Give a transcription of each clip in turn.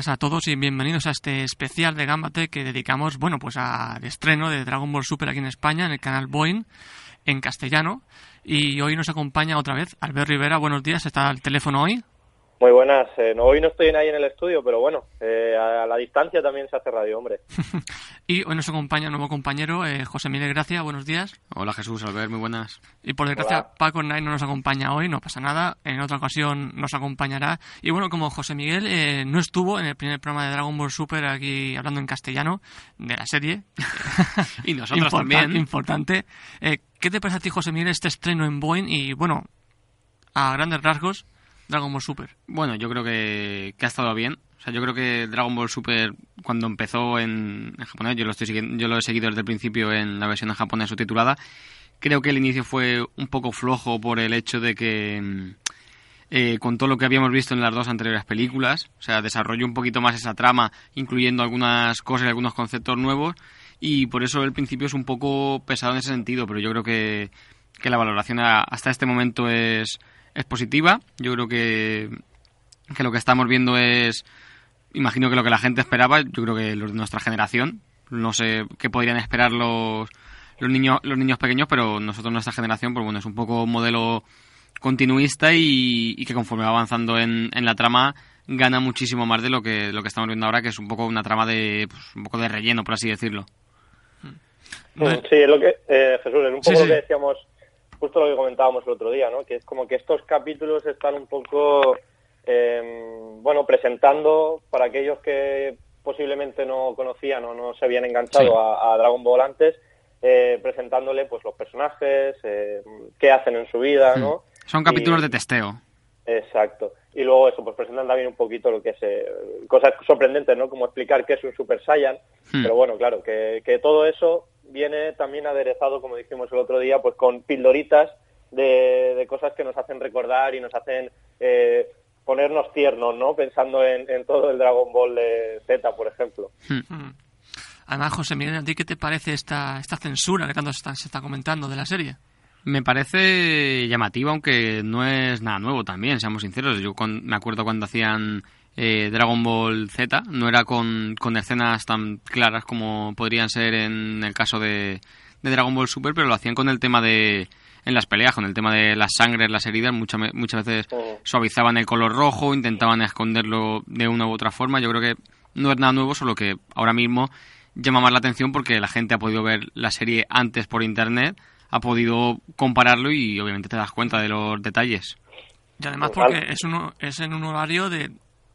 días a todos y bienvenidos a este especial de Gambate que dedicamos, bueno, pues al estreno de Dragon Ball Super aquí en España, en el canal Boeing, en castellano. Y hoy nos acompaña otra vez Albert Rivera. Buenos días, ¿está al teléfono hoy? Muy buenas. Eh, no, hoy no estoy ahí en el estudio, pero bueno, eh, a la distancia también se hace radio, hombre. y hoy nos acompaña un nuevo compañero, eh, José Miguel Gracia. Buenos días. Hola Jesús, Albert, muy buenas. Y por desgracia, Paco Knight no nos acompaña hoy, no pasa nada. En otra ocasión nos acompañará. Y bueno, como José Miguel eh, no estuvo en el primer programa de Dragon Ball Super aquí hablando en castellano de la serie. y nosotros también. Importante. Eh, ¿Qué te parece a ti, José Miguel, este estreno en Boeing? Y bueno, a grandes rasgos, Dragon Ball Super. Bueno, yo creo que, que ha estado bien. O sea, yo creo que Dragon Ball Super, cuando empezó en, en japonés, yo lo, estoy yo lo he seguido desde el principio en la versión en japonés subtitulada, creo que el inicio fue un poco flojo por el hecho de que, eh, con todo lo que habíamos visto en las dos anteriores películas, o sea, desarrolló un poquito más esa trama, incluyendo algunas cosas y algunos conceptos nuevos, y por eso el principio es un poco pesado en ese sentido, pero yo creo que, que la valoración hasta este momento es, es positiva. Yo creo que, que lo que estamos viendo es, imagino que lo que la gente esperaba, yo creo que los de nuestra generación, no sé qué podrían esperar los, los niños los niños pequeños, pero nosotros nuestra generación, pues bueno, es un poco un modelo continuista y, y que conforme va avanzando en, en, la trama gana muchísimo más de lo que lo que estamos viendo ahora, que es un poco una trama de pues, un poco de relleno, por así decirlo. Sí, es lo que eh, Jesús, es un poco sí, sí. lo que decíamos justo lo que comentábamos el otro día, ¿no? Que es como que estos capítulos están un poco, eh, bueno, presentando para aquellos que posiblemente no conocían o no se habían enganchado sí. a, a, Dragon Ball antes, eh, presentándole pues los personajes, eh, qué hacen en su vida, sí. ¿no? Son capítulos y, de testeo. Exacto. Y luego eso, pues presentan también un poquito lo que es eh, cosas sorprendentes, ¿no? Como explicar qué es un Super Saiyan. Hmm. Pero bueno, claro, que, que todo eso viene también aderezado, como dijimos el otro día, pues con pildoritas de, de cosas que nos hacen recordar y nos hacen eh, ponernos tiernos, ¿no? Pensando en, en, todo el Dragon Ball de Z, por ejemplo. Hmm. Además, José Miguel, ¿a ti qué te parece esta, esta censura que tanto se está, se está comentando de la serie? Me parece llamativa, aunque no es nada nuevo también, seamos sinceros. Yo con, me acuerdo cuando hacían eh, Dragon Ball Z, no era con, con, escenas tan claras como podrían ser en el caso de, de, Dragon Ball Super, pero lo hacían con el tema de en las peleas, con el tema de las sangres, las heridas, muchas, muchas veces suavizaban el color rojo, intentaban esconderlo de una u otra forma. Yo creo que no es nada nuevo, solo que ahora mismo llama más la atención porque la gente ha podido ver la serie antes por internet, ha podido compararlo y obviamente te das cuenta de los detalles. Y además porque es, uno, es en un horario de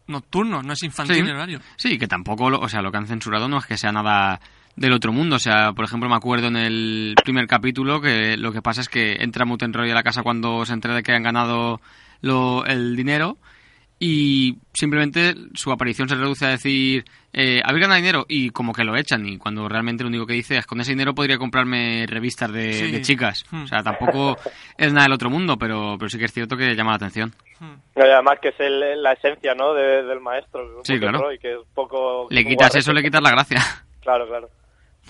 nocturno, no es infantil sí. el horario. Sí, que tampoco, o sea, lo que han censurado no es que sea nada del otro mundo. O sea, por ejemplo, me acuerdo en el primer capítulo que lo que pasa es que entra Muten Roy a la casa cuando se entera de que han ganado lo, el dinero y simplemente su aparición se reduce a decir eh, habéis ganado dinero y como que lo echan y cuando realmente lo único que dice es con ese dinero podría comprarme revistas de, sí. de chicas hmm. o sea tampoco es nada del otro mundo pero pero sí que es cierto que llama la atención hmm. Y además que es el, la esencia no de, del maestro sí claro y que es poco le quitas eso le quitas la gracia claro claro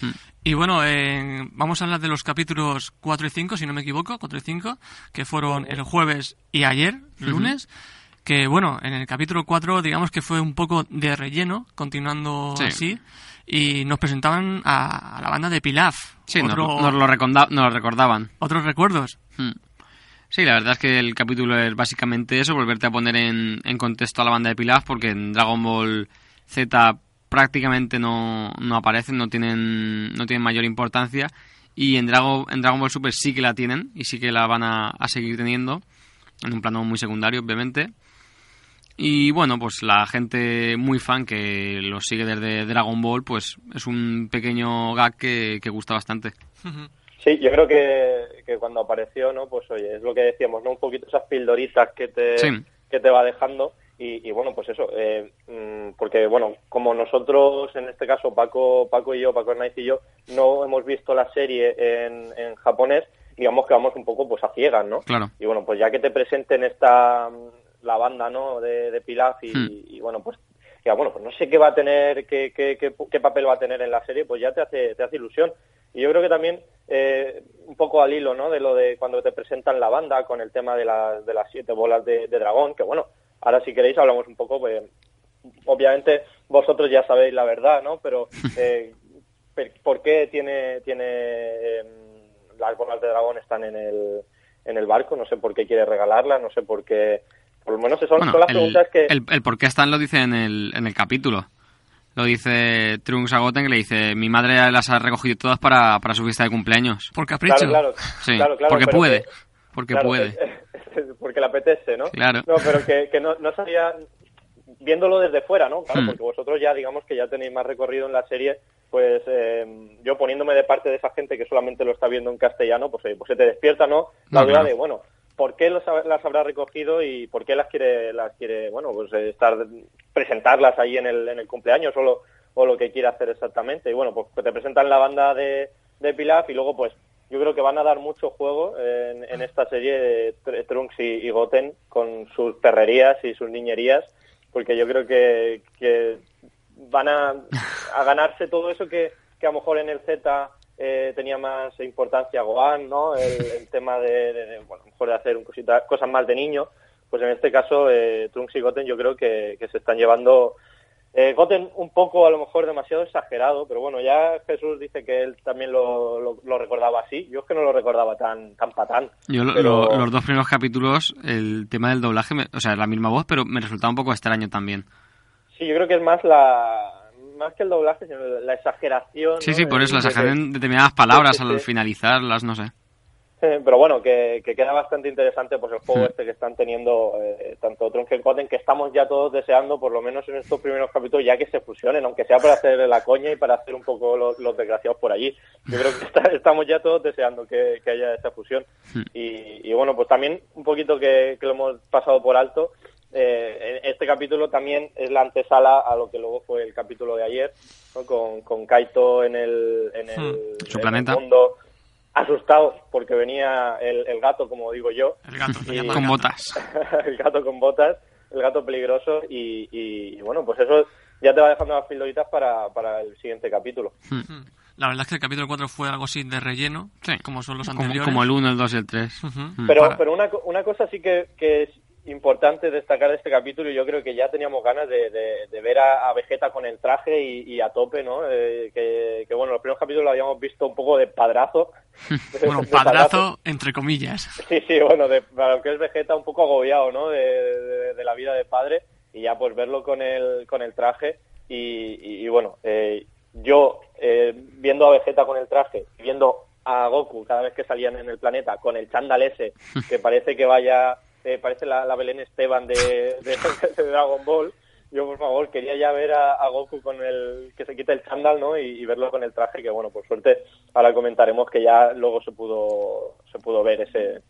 hmm. y bueno, eh, vamos a hablar de los capítulos 4 y 5, si no me equivoco, 4 y 5, que fueron el jueves y ayer, lunes. Uh -huh que bueno, en el capítulo 4 digamos que fue un poco de relleno, continuando sí. así, y nos presentaban a, a, la banda de Pilaf. Sí, Otro, nos, nos, lo nos, lo recordaban. ¿Otros recuerdos? Hmm. Sí, la verdad es que el capítulo es básicamente eso, volverte a poner en, en contexto a la banda de Pilaf, porque en Dragon Ball Z prácticamente no, no aparecen, no tienen, no tienen mayor importancia, y en Dragon, en Dragon Ball Super sí que la tienen, y sí que la van a, a seguir teniendo, en un plano muy secundario, obviamente. Y bueno, pues la gente muy fan que lo sigue desde Dragon Ball, pues es un pequeño gag que, que gusta bastante. Sí, yo creo que, que, cuando apareció, ¿no? Pues oye, es lo que decíamos, ¿no? Un poquito esas pildoritas que te, que te va dejando. Y, y, bueno, pues eso, eh, mm, porque bueno, como nosotros, en este caso Paco, Paco y yo, Paco Hernández y yo, no hemos visto la serie en, en japonés, digamos que vamos un poco pues a ciegas, ¿no? Claro. Y bueno, pues ya que te presenten esta la banda, ¿no? De, de Pilaf y, Hmm. y, bueno, pues bueno, pues no sé qué va a tener, qué, qué, qué, qué papel va a tener en la serie, pues ya te hace, te hace ilusión. Y yo creo que también eh, un poco al hilo, ¿no? De lo de cuando te presentan la banda con el tema de, las de las siete bolas de, de dragón, que bueno, ahora si queréis hablamos un poco, pues obviamente vosotros ya sabéis la verdad, ¿no? Pero eh, ¿por qué tiene, tiene eh, las bolas de dragón están en el, en el barco? No sé por qué quiere regalarlas, no sé por qué... Por lo menos son, Bueno, son las el, preguntas que... el, el por qué están lo dice en el, en el capítulo. Lo dice Trunks a Goten que le dice, mi madre las ha recogido todas para, para su fiesta de cumpleaños. Por capricho. Claro, claro, Sí, claro, claro, porque puede. que- porque claro, puede. eh, porque le apetece, ¿no? Claro. No, pero que, que no, no sabía, viéndolo desde fuera, ¿no? Claro, Hmm. porque vosotros ya, digamos que ya tenéis más recorrido en la serie, pues eh, yo poniéndome de parte de esa gente que solamente lo está viendo en castellano, pues, eh, pues se te despierta, ¿no? La No, duda claro. de, bueno, ¿por qué las habrá recogido y por qué las quiere, las quiere, bueno, pues eh, estar, presentarlas ahí en el, en el cumpleaños o lo, que quiere hacer exactamente? Y bueno, pues te presentan la banda de, Pilaf y luego, pues, yo creo que van a dar mucho juego en, esta serie de Tr- Trunks y, Goten con sus perrerías y sus niñerías, porque yo creo que, van a, a ganarse todo eso que, que a lo mejor en el Z eh, tenía más importancia Gohan, ¿no? El, el tema de, de- de, bueno, a lo mejor de hacer un cosita, cosas más de niño, pues en este caso eh, Trunks y Goten yo creo que, que se están llevando eh, Goten un poco, a lo mejor, demasiado exagerado, pero bueno, ya Jesús dice que él también lo, lo, lo recordaba así. Yo es que no lo recordaba tan, tan patán. Yo lo- pero- lo- los dos primeros capítulos, el tema del doblaje, me- o sea, la misma voz, pero me resultaba un poco extraño también. Sí, yo creo que es más la más que el doblaje, sino la exageración. Sí, ¿no? sí, por De- eso, las de- exageran determinadas palabras Sí, sí, al sí. finalizarlas, no sé. Pero bueno, que, que queda bastante interesante pues el juego este que están teniendo eh, tanto Trunks y Goten, que estamos ya todos deseando, por lo menos en estos primeros capítulos, ya que se fusionen, aunque sea para hacer la coña y para hacer un poco los, los desgraciados por allí. Yo creo que está- estamos ya todos deseando que, que haya esa fusión. Y, y bueno, pues también un poquito que, que lo hemos pasado por alto, eh, este capítulo también es la antesala a lo que luego fue el capítulo de ayer, ¿no? con, con Kaito en el, en el, Hmm. Su en planeta. el mundo, asustados porque venía el, el gato, como digo yo, El gato. Con botas. el gato con botas, el gato peligroso y, y- y bueno, pues eso ya te va dejando las pildoritas para, para el siguiente capítulo. Mm. La verdad es que el capítulo 4 fue algo así de relleno, Sí. como son los anteriores. como el 1, el 2 y el 3. Ujú. Mm. Pero, Para- pero una, una cosa sí que, que es importante destacar de este capítulo y yo creo que ya teníamos ganas de, de- de ver a, a Vegeta con el traje y, y a tope, ¿no? Eh, que, que, bueno, los primeros capítulos lo habíamos visto un poco de padrazo. Bueno, De padrazo, entre comillas. Sí, sí, bueno, de, para lo que es Vegeta un poco agobiado, ¿no? De, la vida de padre y ya pues verlo con el, con el traje y, y- y, bueno, eh, yo eh, viendo a Vegeta con el traje, viendo a Goku cada vez que salían en el planeta con el chándal ese, que parece que vaya, parece la, la Belén Esteban de, de- de Dragon Ball, yo por favor quería ya ver a, a Goku con el que se quite el chándal, ¿no? Y, y verlo con el traje, que bueno, por suerte ahora comentaremos que ya luego se pudo se pudo ver ese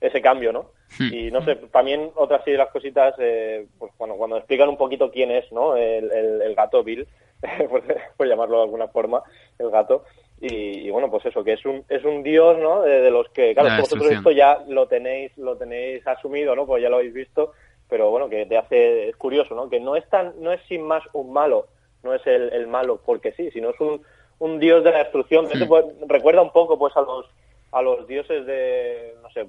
ese cambio, ¿no? Hmm. Y no sé, también otra así de las cositas, eh, pues bueno, cuando explican un poquito quién es, ¿no? El, el- el gato Bill, por, por llamarlo de alguna forma, el gato. Y, y bueno, pues eso, que es un, es un dios, ¿no? De, de los que, claro, vosotros esto ya lo tenéis, lo tenéis asumido, ¿no? Pues ya lo habéis visto, pero bueno, que te hace, es curioso, ¿no? Que no es tan, no es sin más un malo, no es el, el malo porque sí, sino es un, un dios de la destrucción. Esto, pues, recuerda un poco, pues, a los, a los dioses de, no sé,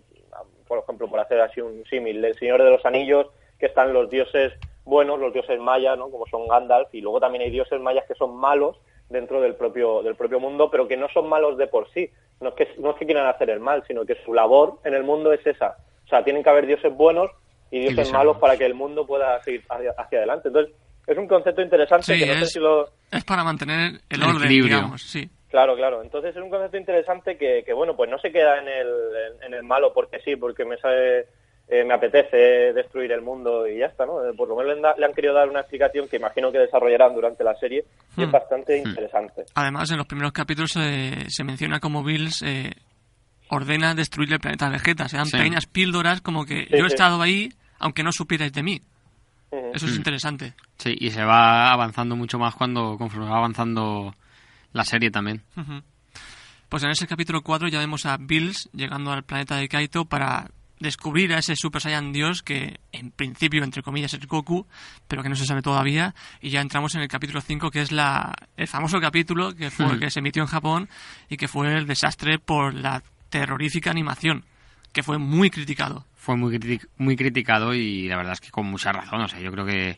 por ejemplo, por hacer así un símil, del Señor de los Anillos, que están los dioses buenos, los dioses mayas, ¿no? Como son Gandalf, y luego también hay dioses mayas que son malos dentro del propio, del propio mundo, pero que no son malos de por sí. No es, que, no es que quieran hacer el mal, sino que su labor en el mundo es esa. O sea, tienen que haber dioses buenos y dioses malos para que el mundo pueda seguir hacia, hacia adelante. Entonces, es un concepto interesante Sí, que no sé es- si lo, Es para mantener el El orden, equilibrio. digamos, sí. Claro, claro. Entonces es un concepto interesante que, que, bueno, pues no se queda en el, en, en el malo porque sí, porque me sale eh, me apetece destruir el mundo y ya está, ¿no? Eh, por lo menos le han, querido dar una explicación que imagino que desarrollarán durante la serie y es hmm. bastante hmm. interesante. Además, en los primeros capítulos se menciona como Bills eh, ordena destruir el planeta Vegeta. Se dan pequeñas píldoras como que yo he estado ahí aunque no supierais de mí. Eso es hmm. interesante. Sí, y se va avanzando mucho más cuando conforme va avanzando la serie también. Pues en ese capítulo 4 ya vemos a Bills llegando al planeta de Kaito para descubrir a ese Super Saiyan Dios que en principio, entre comillas, es Goku, pero que no se sabe todavía. Y ya entramos en el capítulo 5, que es la, el famoso capítulo que, fue, hmm. que se emitió en Japón y que fue el desastre por la terrorífica animación, que fue muy criticado. Fue muy, muy criticado y la verdad es que con mucha razón. O sea, yo creo que,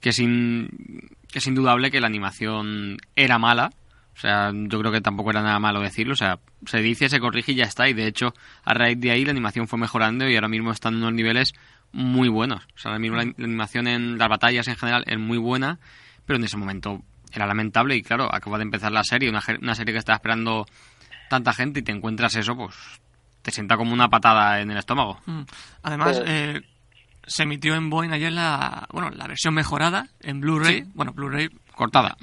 que, es, que es indudable que la animación era mala o sea, yo creo que tampoco era nada malo decirlo. O sea, se dice, se corrige y ya está. Y de hecho, a raíz de ahí la animación fue mejorando y ahora mismo están en unos niveles muy buenos. O sea, ahora mismo la, animación en las batallas en general es muy buena, pero en ese momento era lamentable. Y claro, acaba de empezar la serie, una, una serie que estaba esperando tanta gente y te encuentras eso, pues te sienta como una patada en el estómago. Mm. Además, eh, se emitió en Boeing ayer la, bueno, la versión mejorada en Blu-ray. Bueno, Blu-ray cortada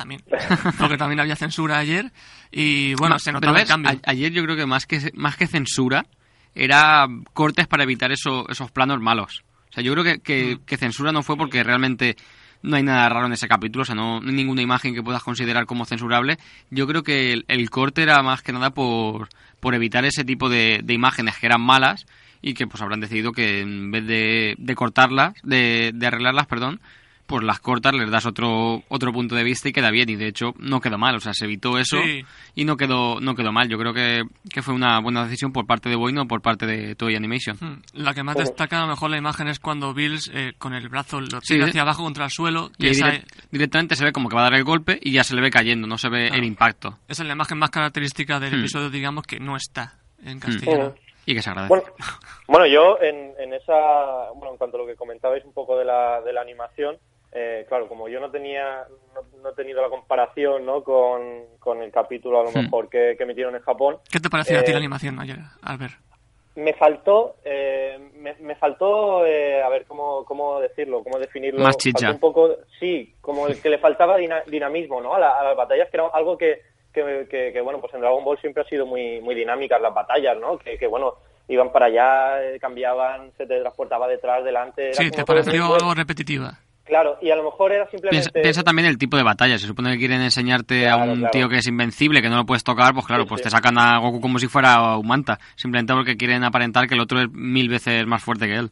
también. Porque también había censura ayer y bueno, se notaba el cambio. ayer yo creo que más que más que censura era cortes para evitar eso, esos planos malos. O sea, yo creo que, mm. que, censura no fue porque realmente no hay nada raro en ese capítulo, o sea, no, hay ninguna imagen que puedas considerar como censurable. Yo creo que el, corte era más que nada por, por evitar ese tipo de, de, imágenes que eran malas y que pues habrán decidido que en vez de, de cortarlas, de, de arreglarlas, perdón, pues las cortas, les das otro otro punto de vista y queda bien. Y de hecho no quedó mal, o sea, se evitó eso y no quedó no quedó mal. Yo creo que, fue una buena decisión por parte de Boy, no por parte de Toy Animation. Hmm. La que más destaca a lo mejor la imagen es cuando Bills eh, con el brazo lo tira hacia abajo contra el suelo. Y, directamente se ve como que va a dar el golpe y ya se le ve cayendo, no se ve el impacto. Esa es la imagen más característica del hmm. episodio, digamos, que no está en hmm. castellano. Y que se agradece. Bueno, yo en, en, esa, bueno, en cuanto a lo que comentabais un poco de la, de la animación, eh, claro, como yo no tenía, no, he tenido la comparación ¿no? con, con el capítulo a lo hmm. mejor que, que, emitieron en Japón. ¿Qué te pareció a ti la eh, animación ayer, ver Me faltó, eh, me, faltó, a ver cómo, cómo decirlo, cómo definirlo. Más chicha. Un poco, sí, como el que le faltaba dinamismo ¿no? a, las batallas, que era algo que, que, que, bueno, pues en Dragon Ball siempre ha sido muy, muy dinámicas las batallas, ¿no? Que, que bueno, iban para allá, cambiaban, se te transportaba detrás, delante. sí, te pareció algo repetitiva. Claro, y a lo mejor era simplemente... Piensa, también el tipo de batalla. Se supone que quieren enseñarte a un tío que es invencible, que no lo puedes tocar, pues claro, pues te sacan a Goku como si fuera un manta. Simplemente porque quieren aparentar que el otro es mil veces más fuerte que él.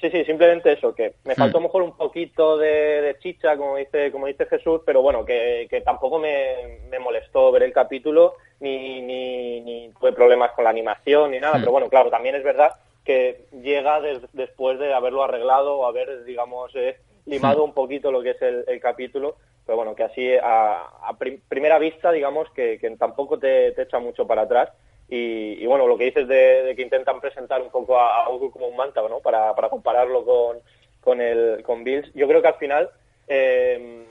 Sí, sí, simplemente eso, que me faltó a lo mejor un poquito de, chicha, como dice, como dice Jesús, pero bueno, que, tampoco me, molestó ver el capítulo, ni, ni, ni tuve problemas con la animación, ni nada, pero bueno, claro, también es verdad que llega después de haberlo arreglado o haber, digamos, eh, limado un poquito lo que es el, capítulo, pero bueno, que así a, primera vista, digamos, que, tampoco te, echa mucho para atrás. Y, bueno, lo que dices de, que intentan presentar un poco a, Goku como un manta, ¿no? Para, compararlo con, con, el, con Bills. Yo creo que al final, eh,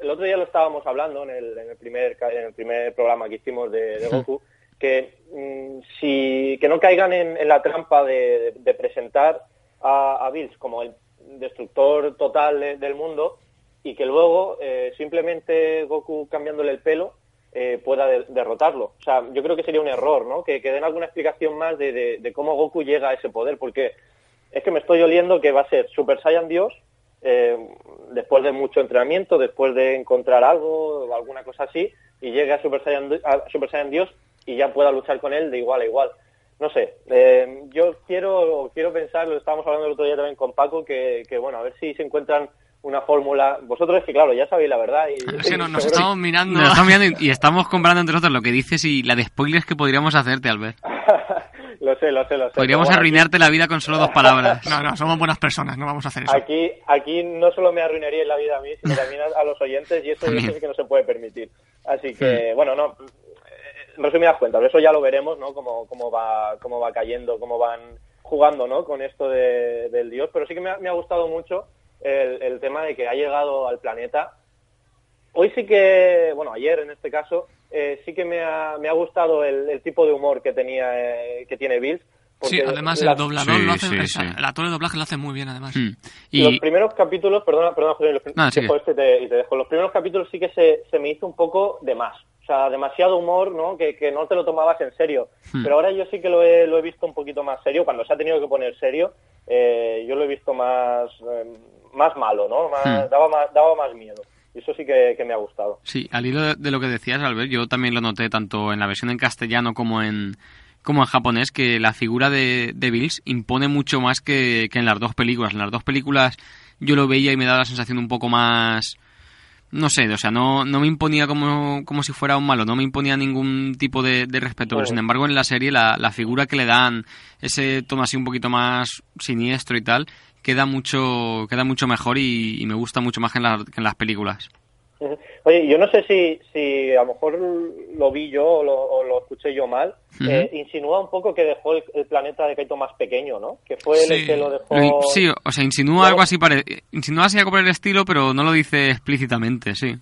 el otro día lo estábamos hablando en el, en el, primer, en el primer programa que hicimos de, Goku, que mm, si que no caigan en, la trampa de, presentar a, a Bills como el destructor total del mundo y que luego eh, simplemente Goku cambiándole el pelo eh, pueda derrotarlo. O sea, yo creo que sería un error, ¿no? Que, den alguna explicación más de, cómo Goku llega a ese poder, porque es que me estoy oliendo que va a ser Super Saiyan Dios eh, después de mucho entrenamiento, después de encontrar algo o alguna cosa así, y llegue a Super Saiyan, a Super Saiyan Dios y ya pueda luchar con él de igual a igual no sé, eh, yo quiero, quiero pensar, lo estábamos hablando el otro día también con Paco, que, que bueno, a ver si se encuentran una fórmula. Vosotros es que, claro, ya sabéis la verdad. Y, nos, estamos mirando. y, estamos comprando entre nosotros lo que dices y la de spoilers que podríamos hacerte, Albert. lo sé, lo sé, lo sé. Podríamos arruinarte la vida con solo dos palabras. no, no, somos buenas personas, no vamos a hacer eso. Aquí, aquí no solo me arruinaría la vida a mí, sino también a, los oyentes y eso, es que no se puede permitir. Así que, bueno, no, resumidas cuentas, eso ya lo veremos, ¿no? Cómo, cómo, va, cómo va cayendo, cómo van jugando, ¿no? Con esto de, del dios. Pero sí que me ha, gustado mucho el, tema de que ha llegado al planeta. Hoy sí que, bueno, ayer en este caso, eh, sí que me ha, me ha gustado el, tipo de humor que tenía, eh, que tiene Bills, Sí, además el doblador lo hace, el actor de doblaje lo hace muy bien, además. Hmm. Y... Los primeros capítulos, perdona, perdona, José, los, este te, y te dejo. Los primeros capítulos sí que se, se me hizo un poco de más. O sea, demasiado humor, ¿no? Que, que no te lo tomabas en serio. Hmm. Pero ahora yo sí que lo he, lo he visto un poquito más serio. Cuando se ha tenido que poner serio, eh, yo lo he visto más, eh, más malo, ¿no? Hmm. daba, más, daba más miedo. Y eso sí que, me ha gustado. Sí, al hilo de lo que decías, Albert, yo también lo noté tanto en la versión en castellano como en, como en japonés, que la figura de, de Bills impone mucho más que, que en las dos películas. En las dos películas yo lo veía y me daba la sensación un poco más no sé, o sea, no, no me imponía como, como si fuera un malo, no me imponía ningún tipo de, respeto, pero sin embargo en la serie la, la, figura que le dan, ese tono así un poquito más siniestro y tal, queda mucho, queda mucho mejor y, me gusta mucho más que en las películas. Oye, yo no sé si, si a lo mejor lo vi yo o lo, escuché yo mal. Eh, insinúa un poco que dejó el, planeta de Kaito más pequeño, ¿no? Que fue el que lo dejó. Sí, o sea, insinúa algo así, pare... insinúa así algo por el estilo, pero no lo dice explícitamente, sí.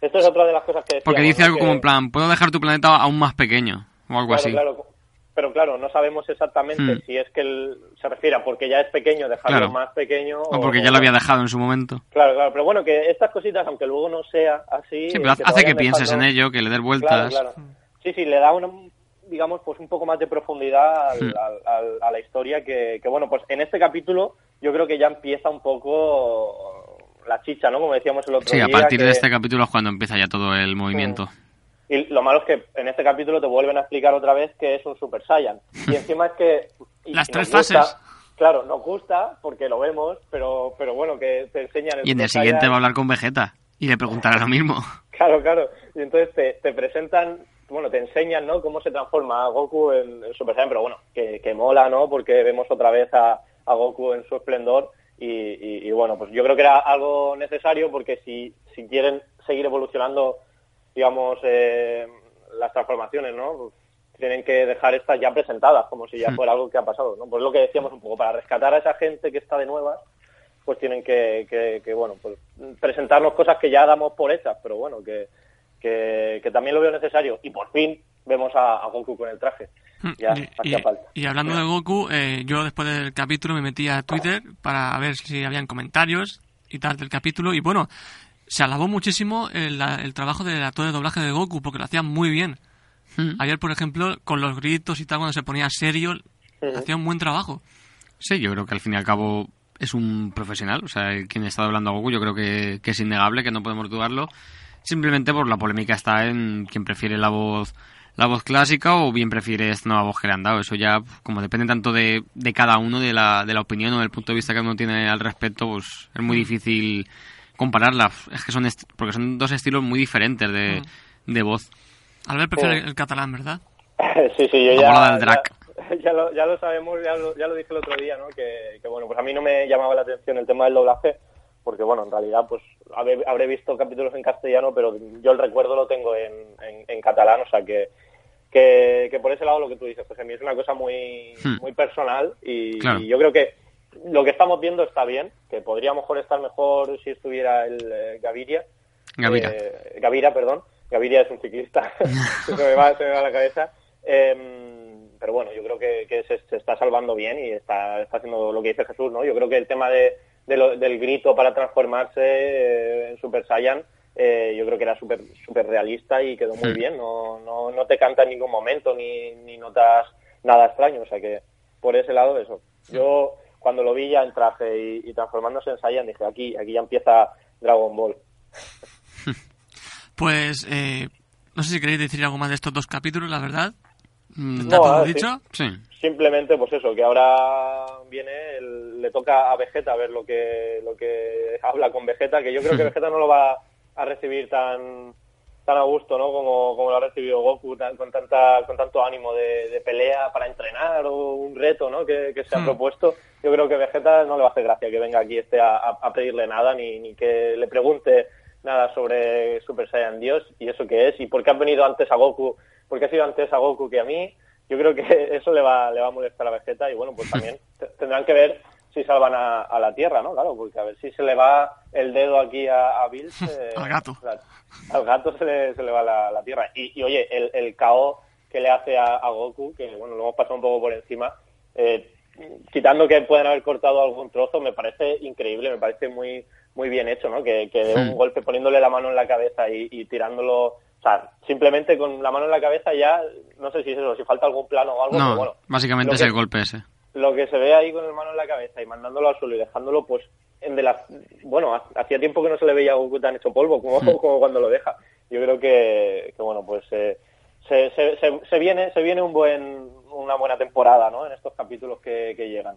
Esto es otra de las cosas que Porque dice algo como en plan, puedo dejar tu planeta aún más pequeño, o algo así. Claro, pero claro, no sabemos exactamente hmm. si es que él se refiere a porque ya es pequeño, dejarlo más pequeño. O, porque ya lo había dejado en su momento. Claro, claro, pero bueno, que estas cositas, aunque luego no sea así... Sí, pero hace que pienses en ello, que le des vueltas. Sí, sí, le da una, digamos, pues un poco más de profundidad hmm. a la historia que, que, bueno, pues en este capítulo yo creo que ya empieza un poco la chicha, ¿no? Como decíamos el otro día. Sí, a partir de este capítulo es cuando empieza ya todo el movimiento. Hmm. Y lo malo es que en este capítulo te vuelven a explicar otra vez que es un Super Saiyan. Y encima es que... Las tres fases. Claro, nos gusta porque lo vemos, pero, pero bueno, que te enseñan... El y en el siguiente va a hablar con Vegeta y le preguntará lo mismo. Claro, claro. Y entonces te, te presentan, bueno, te enseñan, ¿no? Cómo se transforma Goku en, Super Saiyan, pero bueno, que, que, mola, ¿no? Porque vemos otra vez a, a Goku en su esplendor y, y, y, bueno, pues yo creo que era algo necesario porque si, si quieren seguir evolucionando digamos, eh, las transformaciones, ¿no? Pues tienen que dejar estas ya presentadas, como si ya hmm. fuera algo que ha pasado, ¿no? Pues lo que decíamos un poco, para rescatar a esa gente que está de nuevas, pues tienen que, que, bueno, pues presentarnos cosas que ya damos por hechas, pero bueno, que, que, también lo veo necesario. Y por fin vemos a, Goku con el traje. Hmm. Ya y, falta. y, hablando de Goku, eh, yo después del capítulo me metí a Twitter para ver si habían comentarios y tal del capítulo. Y bueno, se alabó muchísimo el, trabajo del actor de doblaje de Goku, porque lo hacía muy bien. Hmm. Ayer, por ejemplo, con los gritos y tal, cuando se ponía serio, hacía un buen trabajo. Sí, yo creo que al fin y al cabo es un profesional. O sea, quien está hablando a Goku, yo creo que, es innegable, que no podemos dudarlo. Simplemente por la polémica está en quien prefiere la voz la voz clásica o bien prefiere esta nueva voz que le han dado. Eso ya, como depende tanto de, de cada uno, de la, de la opinión o del punto de vista que uno tiene al respecto, pues es muy hmm. difícil compararlas. Es que son porque son dos estilos muy diferentes de, mm. de voz. Albert prefiere el catalán, ¿verdad? sí, sí, yo ya, ya, lo, ya lo sabemos, ya lo, ya lo dije el otro día, ¿no? Que, que, bueno, pues a mí no me llamaba la atención el tema del doblaje, porque bueno, en realidad pues habré, habré visto capítulos en castellano, pero yo el recuerdo lo tengo en, en, catalán, o sea que, que, que, por ese lado lo que tú dices, pues a mí es una cosa muy, hmm. muy personal y, yo creo que lo que estamos viendo está bien, que podría mejor estar mejor si estuviera el eh, Gaviria. Gavira. Eh, Gavira, perdón. Gaviria es un ciclista, se, me va, se me va la cabeza. Em, pero bueno, yo creo que, se, está salvando bien y está, está haciendo lo que dice Jesús, ¿no? Yo creo que el tema de, del grito para transformarse eh, en Super Saiyan, eh, yo creo que era súper super realista y quedó muy hmm. bien. No, no, no te canta en ningún momento ni, ni notas nada extraño. O sea que por ese lado, eso. Yo cuando lo vi ya en traje y, transformándose en Saiyan, dije, aquí, aquí ya empieza Dragon Ball. Pues eh, no sé si queréis decir algo más de estos dos capítulos, la verdad. Mm, ¿Está todo dicho? Sí. Simplemente, pues eso, que ahora viene, le toca a Vegeta ver lo que, lo que habla con Vegeta, que yo creo que Vegeta no lo va a recibir tan tan a gusto, ¿no? Como, como lo ha recibido Goku, con tanta con tanto ánimo de, pelea para entrenar o un reto, ¿no? Que, se ha hmm. propuesto. Yo creo que Vegeta no le va a hacer gracia que venga aquí este a, pedirle nada ni, ni que le pregunte nada sobre Super Saiyan Dios y eso que es y por qué ha venido antes a Goku, por qué ha sido antes a Goku que a mí. Yo creo que eso le va le va a molestar a Vegeta y bueno, pues también tendrán que ver si salvan a, la Tierra, ¿no? Claro, porque a ver si se le va el dedo aquí a, a Bills. Eh, al gato. al gato se le, se le va la, Tierra. Y, oye, el, el KO que le hace a, Goku, que bueno, lo hemos pasado un poco por encima, eh, quitando que pueden haber cortado algún trozo, me parece increíble, me parece muy muy bien hecho, ¿no? Que, que de un golpe poniéndole la mano en la cabeza y, y tirándolo, o sea, simplemente con la mano en la cabeza ya, no sé si es eso, si falta algún plano o algo, No, pero bueno, básicamente es que- el golpe ese. Lo que se ve ahí con el mano en la cabeza y mandándolo al suelo y dejándolo, pues, en de la, bueno, ha- hacía tiempo que no se le veía a Goku tan hecho polvo como, Hmm. como cuando lo deja. Yo creo que, que bueno, pues eh, se, se, se, se viene se viene un buen una buena temporada, ¿no? En estos capítulos que, que llegan.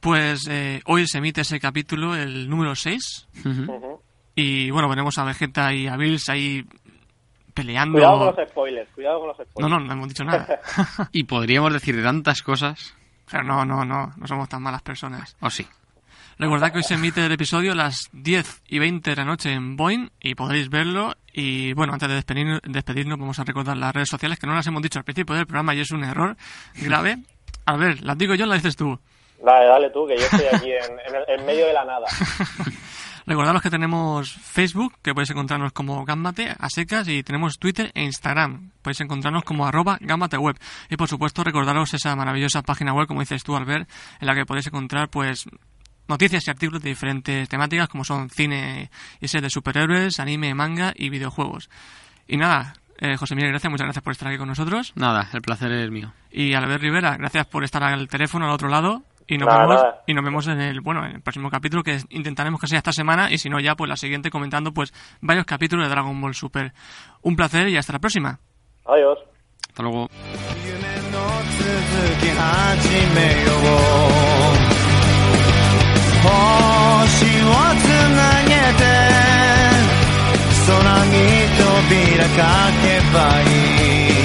Pues eh, hoy se emite ese capítulo, el número 6. Ujú. Ujú. Y bueno, veremos a Vegeta y a Bills ahí peleando. Cuidado con los spoilers, cuidado con los No, spoilers. no, no hemos dicho nada. Y podríamos decir de tantas cosas. Pero no, no, no, no somos tan malas personas. O sí. Recordad que hoy se emite el episodio a las 10 y 20 de la noche en Boeing y podréis verlo. Y bueno, antes de despedirnos, despedirnos vamos a recordar las redes sociales que no las hemos dicho al principio del programa y es un error grave. A ver, las digo yo, las dices tú. Dale, dale tú, que yo estoy aquí en, en, el- en medio de la nada. Recordaros que tenemos Facebook, que podéis encontrarnos como Gambate a secas, y tenemos Twitter e Instagram. Podéis encontrarnos como arroba gambateweb. Y por supuesto, recordaros esa maravillosa página web, como dices tú, Albert, en la que podéis encontrar pues noticias y artículos de diferentes temáticas, como son cine y series de superhéroes, anime, manga y videojuegos. Y nada, eh, José Miguel, gracias, muchas gracias por estar aquí con nosotros. Nada, el placer es mío. Y Albert Rivera, gracias por estar al teléfono al otro lado. Y nos, Nada, vemos, nada. y nos vemos en el bueno en el próximo capítulo que intentaremos que sea esta semana y si no ya pues la siguiente comentando pues varios capítulos de Dragon Ball Super. Un placer y hasta la próxima. Adiós. Hasta luego. 夢の続き始めよう星をつなげて空に扉かけばいい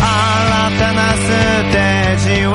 新たなステージは